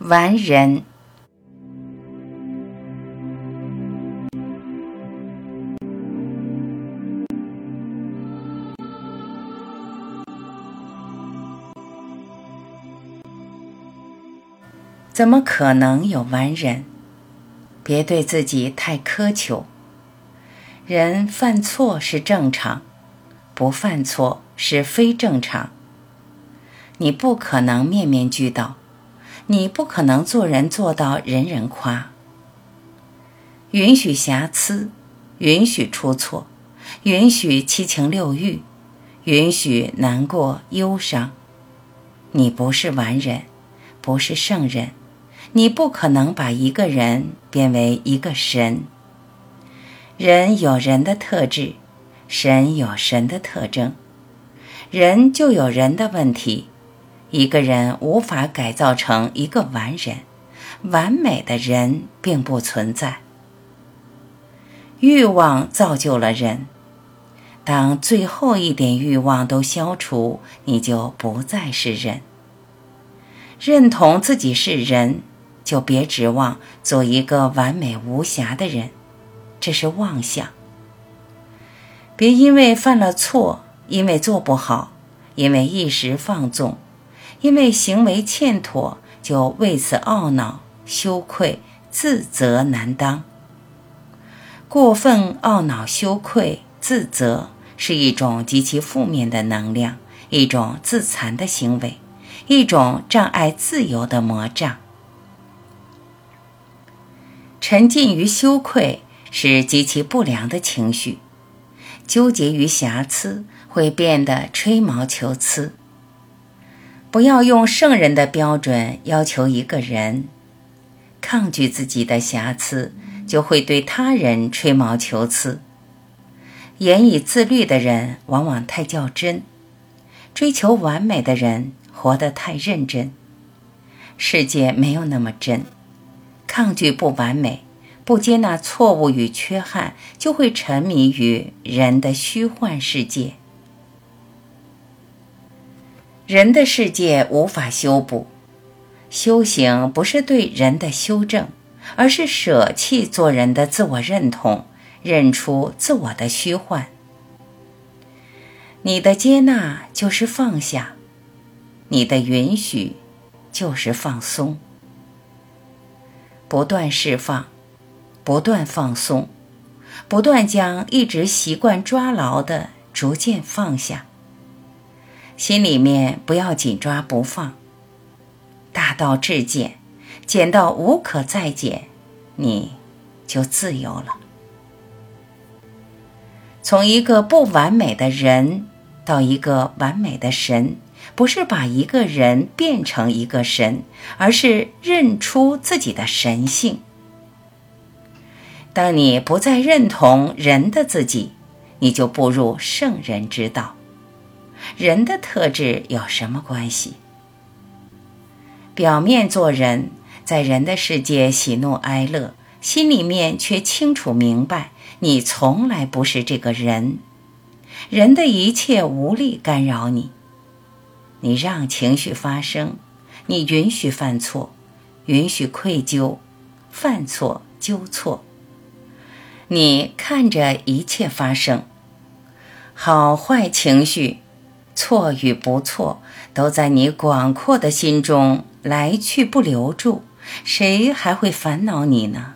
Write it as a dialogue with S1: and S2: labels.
S1: 完人。怎么可能有完人？别对自己太苛求。人犯错是正常，不犯错是非正常。你不可能面面俱到，你不可能做人做到人人夸。允许瑕疵，允许出错，允许七情六欲，允许难过忧伤。你不是完人，不是圣人。你不可能把一个人变为一个神。人有人的特质，神有神的特征。人就有人的问题。一个人无法改造成一个完人，完美的人并不存在。欲望造就了人。当最后一点欲望都消除，你就不再是人。认同自己是人。就别指望做一个完美无瑕的人，这是妄想。别因为犯了错，因为做不好，因为一时放纵，因为行为欠妥，就为此懊恼、羞愧、自责难当。过分懊恼、羞愧、自责是一种极其负面的能量，一种自残的行为，一种障碍自由的魔障。沉浸于羞愧是极其不良的情绪，纠结于瑕疵会变得吹毛求疵。不要用圣人的标准要求一个人，抗拒自己的瑕疵，就会对他人吹毛求疵。严以自律的人往往太较真，追求完美的人活得太认真。世界没有那么真。抗拒不完美，不接纳错误与缺憾，就会沉迷于人的虚幻世界。人的世界无法修补，修行不是对人的修正，而是舍弃做人的自我认同，认出自我的虚幻。你的接纳就是放下，你的允许就是放松。不断释放，不断放松，不断将一直习惯抓牢的逐渐放下。心里面不要紧抓不放，大道至简，简到无可再简，你就自由了。从一个不完美的人到一个完美的神。不是把一个人变成一个神，而是认出自己的神性。当你不再认同人的自己，你就步入圣人之道。人的特质有什么关系？表面做人，在人的世界喜怒哀乐，心里面却清楚明白，你从来不是这个人，人的一切无力干扰你。你让情绪发生，你允许犯错，允许愧疚，犯错纠错。你看着一切发生，好坏情绪，错与不错，都在你广阔的心中来去不留住，谁还会烦恼你呢？